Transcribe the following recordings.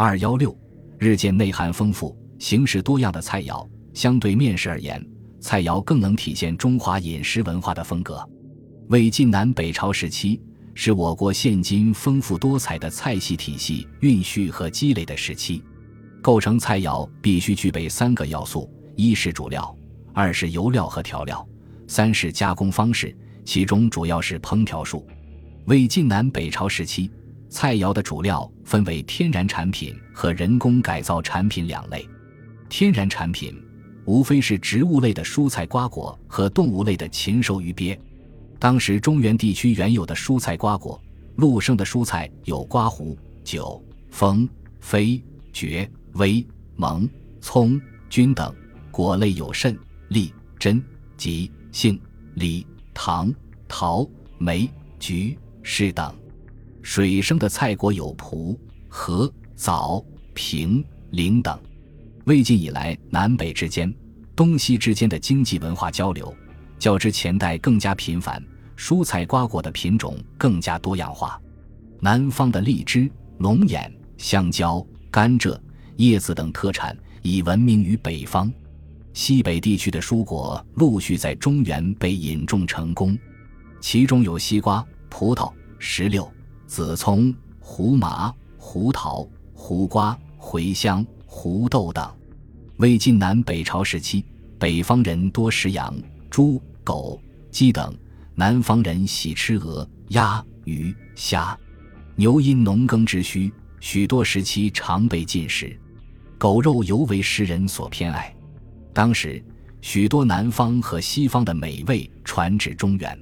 二幺六，日渐内涵丰富、形式多样的菜肴，相对面食而言，菜肴更能体现中华饮食文化的风格。魏晋南北朝时期是我国现今丰富多彩的菜系体系蕴蓄和积累的时期。构成菜肴必须具备三个要素：一是主料，二是油料和调料，三是加工方式。其中主要是烹调术。魏晋南北朝时期，菜肴的主料分为天然产品和人工改造产品两类。天然产品无非是植物类的蔬菜瓜果和动物类的禽兽鱼鳖。当时中原地区原有的蔬菜瓜果，陆生的蔬菜有瓜胡、韭、风、飞、蕨、微、蒙、葱、菌等；果类有肾、栗、榛、吉、杏、李。糖、桃、梅、橘、柿等；水生的菜果有蒲、禾、枣、平、菱等。魏晋以来，南北之间、东西之间的经济文化交流，较之前代更加频繁，蔬菜瓜果的品种更加多样化。南方的荔枝、龙眼、香蕉、甘蔗、叶子等特产已闻名于北方。西北地区的蔬果陆续在中原被引种成功，其中有西瓜、葡萄、石榴、紫葱、胡麻、胡桃、胡瓜、茴香、胡豆等。魏晋南北朝时期，北方人多食羊、猪、狗、鸡等；南方人喜吃鹅、鸭、鱼、虾、牛。因农耕之需，许多时期常被禁食，狗肉尤为世人所偏爱。当时，许多南方和西方的美味传至中原。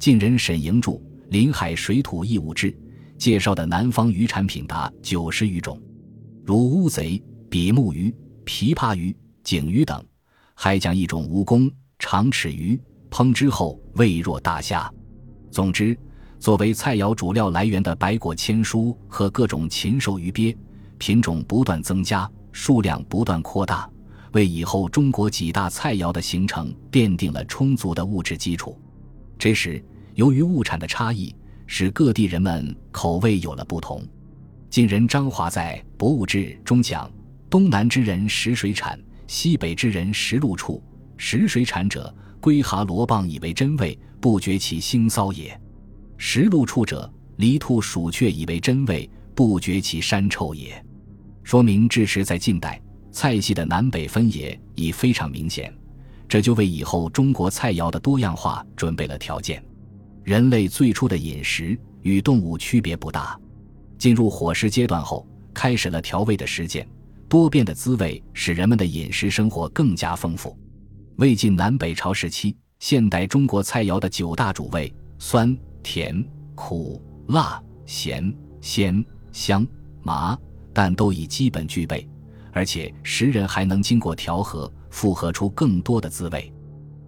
晋人沈莹著《临海水土异物志》介绍的南方鱼产品达九十余种，如乌贼、比目鱼、琵琶鱼、景鱼等，还讲一种蜈蚣、长齿鱼，烹之后味若大虾。总之，作为菜肴主料来源的白果千蔬和各种禽兽鱼鳖，品种不断增加，数量不断扩大。为以后中国几大菜肴的形成奠定了充足的物质基础。这时，由于物产的差异，使各地人们口味有了不同。晋人张华在《博物志》中讲：“东南之人食水产，西北之人食陆畜。食水产者，龟蛤螺蚌以为真味，不觉其腥骚也；食陆畜者，狸兔鼠雀以为真味，不觉其膻臭也。”说明至时在近代。菜系的南北分野已非常明显，这就为以后中国菜肴的多样化准备了条件。人类最初的饮食与动物区别不大，进入伙食阶段后，开始了调味的实践。多变的滋味使人们的饮食生活更加丰富。魏晋南北朝时期，现代中国菜肴的九大主味——酸、甜、苦、辣、咸、鲜、香、麻，但都已基本具备。而且食人还能经过调和，复合出更多的滋味。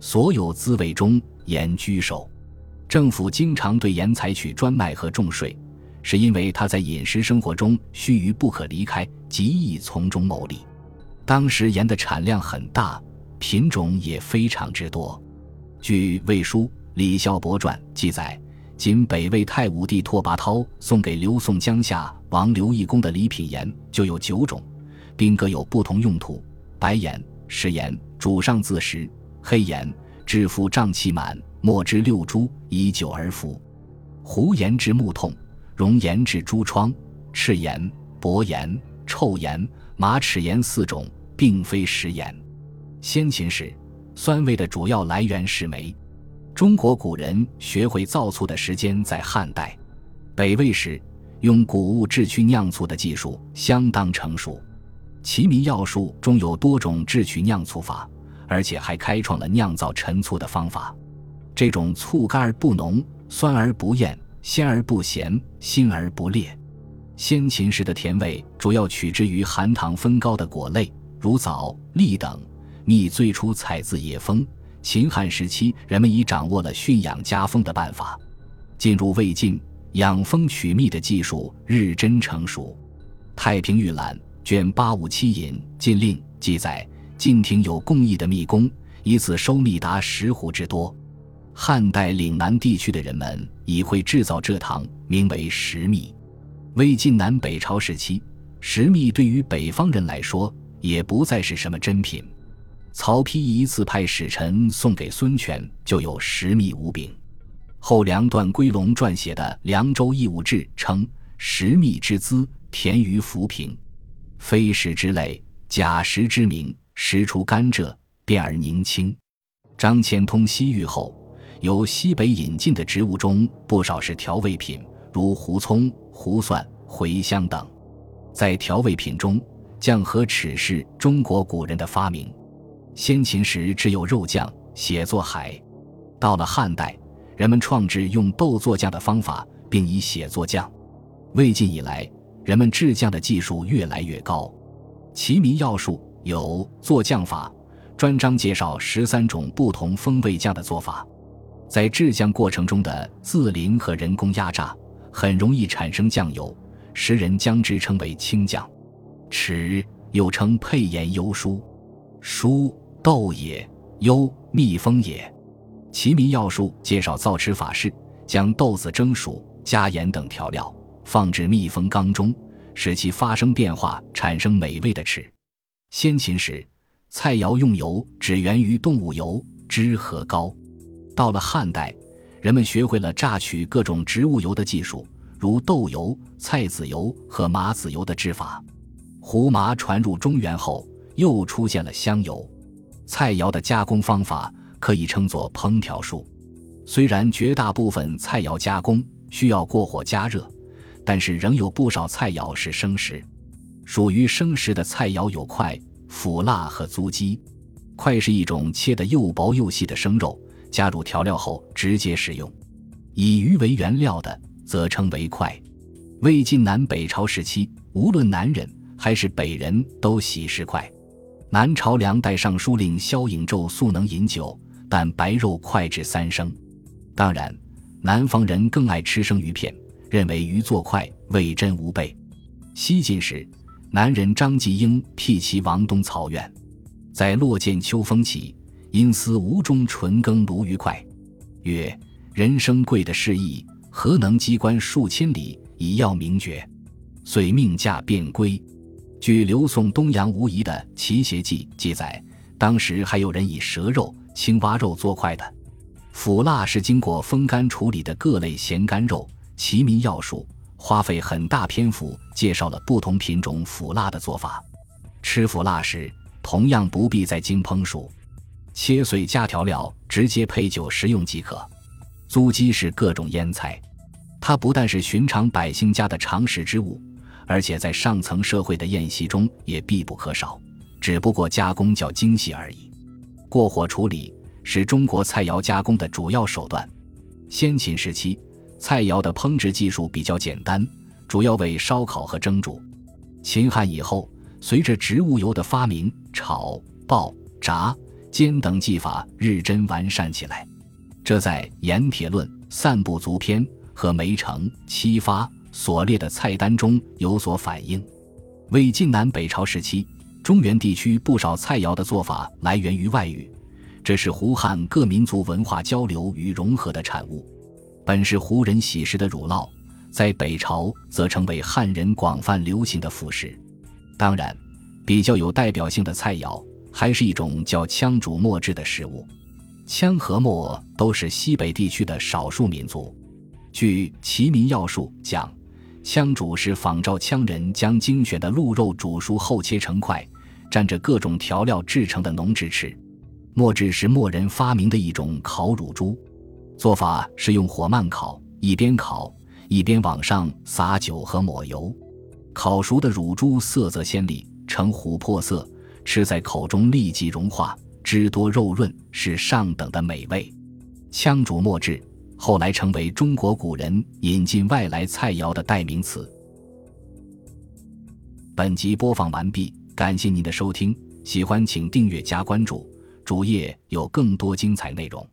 所有滋味中，盐居首。政府经常对盐采取专卖和重税，是因为它在饮食生活中须臾不可离开，极易从中牟利。当时盐的产量很大，品种也非常之多。据《魏书·李孝伯传》记载，仅北魏太武帝拓跋焘送给刘宋江夏王刘义公的礼品盐就有九种。并各有不同用途：白盐、食盐，主上自食；黑盐，治腹胀气满，莫之六株，以酒而服；胡盐治目痛；熔盐治诸疮；赤盐、薄盐、臭盐、马齿盐四种，并非食盐。先秦时，酸味的主要来源是煤。中国古人学会造醋的时间在汉代，北魏时用谷物制曲酿醋的技术相当成熟。《齐民要术》中有多种制曲酿醋法，而且还开创了酿造陈醋的方法。这种醋干而不浓，酸而不艳，鲜而不咸，辛而不烈。先秦时的甜味主要取之于含糖分高的果类，如枣、栗等。蜜最初采自野蜂。秦汉时期，人们已掌握了驯养家蜂的办法。进入魏晋，养蜂取蜜的技术日臻成熟。《太平御览》。卷八五七引禁令记载，晋廷有工艺的密工，以此收蜜达十斛之多。汉代岭南地区的人们已会制造蔗糖，名为石蜜。魏晋南北朝时期，石蜜对于北方人来说也不再是什么珍品。曹丕一次派使臣送给孙权，就有石蜜五饼。后梁段归龙撰写的《凉州义务志》称：“石蜜之滋，甜于浮萍，非石之类，假石之名。石出甘蔗，变而凝清。”张骞通西域后，由西北引进的植物中不少是调味品，如胡葱、胡蒜、茴香等。在调味品中，酱和豉是中国古人的发明。先秦时只有肉酱，写作海。到了汉代，人们创制用豆做酱的方法，并以血做酱。魏晋以来，人们制酱的技术越来越高。《齐民要术》有做酱法，专章介绍十三种不同风味酱的做法。在制酱过程中的自淋和人工压榨，很容易产生酱油，时人将之称为清酱。豉又称配盐优疏，疏。豆也，幽蜜蜂也。《齐民要术》介绍造豉法式：将豆子蒸熟，加盐等调料，放置密封缸中，使其发生变化，产生美味的豉。先秦时，菜肴用油只源于动物油，脂和高。到了汉代，人们学会了榨取各种植物油的技术，如豆油、菜籽油和麻籽油的制法。胡麻传入中原后，又出现了香油。菜肴的加工方法可以称作烹调术。虽然绝大部分菜肴加工需要过火加热，但是仍有不少菜肴是生食。属于生食的菜肴有块、腐辣和租鸡。块是一种切得又薄又细的生肉，加入调料后直接食用。以鱼为原料的则称为块。魏晋南北朝时期，无论南人还是北人都喜食块。南朝梁代尚书令萧颖胄素能饮酒，但白肉脍至三升。当然，南方人更爱吃生鱼片，认为鱼做脍味真无备。西晋时，南人张继英辟其王东曹院，在洛见秋风起，因思吴中纯耕鲈鱼脍，曰：“人生贵的是意，何能机关数千里以要名爵？”遂命驾便归。据刘宋东阳无疑的《齐谐记》记载，当时还有人以蛇肉、青蛙肉做块的。腐蜡是经过风干处理的各类咸干肉。《齐民要术》花费很大篇幅介绍了不同品种腐蜡的做法。吃腐蜡时，同样不必再经烹熟，切碎加调料，直接配酒食用即可。租鸡是各种腌菜，它不但是寻常百姓家的常食之物。而且在上层社会的宴席中也必不可少，只不过加工较精细而已。过火处理是中国菜肴加工的主要手段。先秦时期，菜肴的烹制技术比较简单，主要为烧烤和蒸煮。秦汉以后，随着植物油的发明，炒、爆、炸、煎等技法日臻完善起来。这在《盐铁论·散不足篇》和《梅城七发》。所列的菜单中有所反映。魏晋南北朝时期，中原地区不少菜肴的做法来源于外语，这是胡汉各民族文化交流与融合的产物。本是胡人喜食的乳酪，在北朝则成为汉人广泛流行的副食。当然，比较有代表性的菜肴还是一种叫羌煮墨制的食物。羌和墨都是西北地区的少数民族。据《齐民要术》讲。羌煮是仿照羌人将精选的鹿肉煮熟后切成块，蘸着各种调料制成的浓汁吃。墨制是墨人发明的一种烤乳猪，做法是用火慢烤，一边烤一边往上撒酒和抹油。烤熟的乳猪色泽鲜丽，呈琥珀色，吃在口中立即融化，汁多肉润，是上等的美味。羌煮墨制。后来成为中国古人引进外来菜肴的代名词。本集播放完毕，感谢您的收听，喜欢请订阅加关注，主页有更多精彩内容。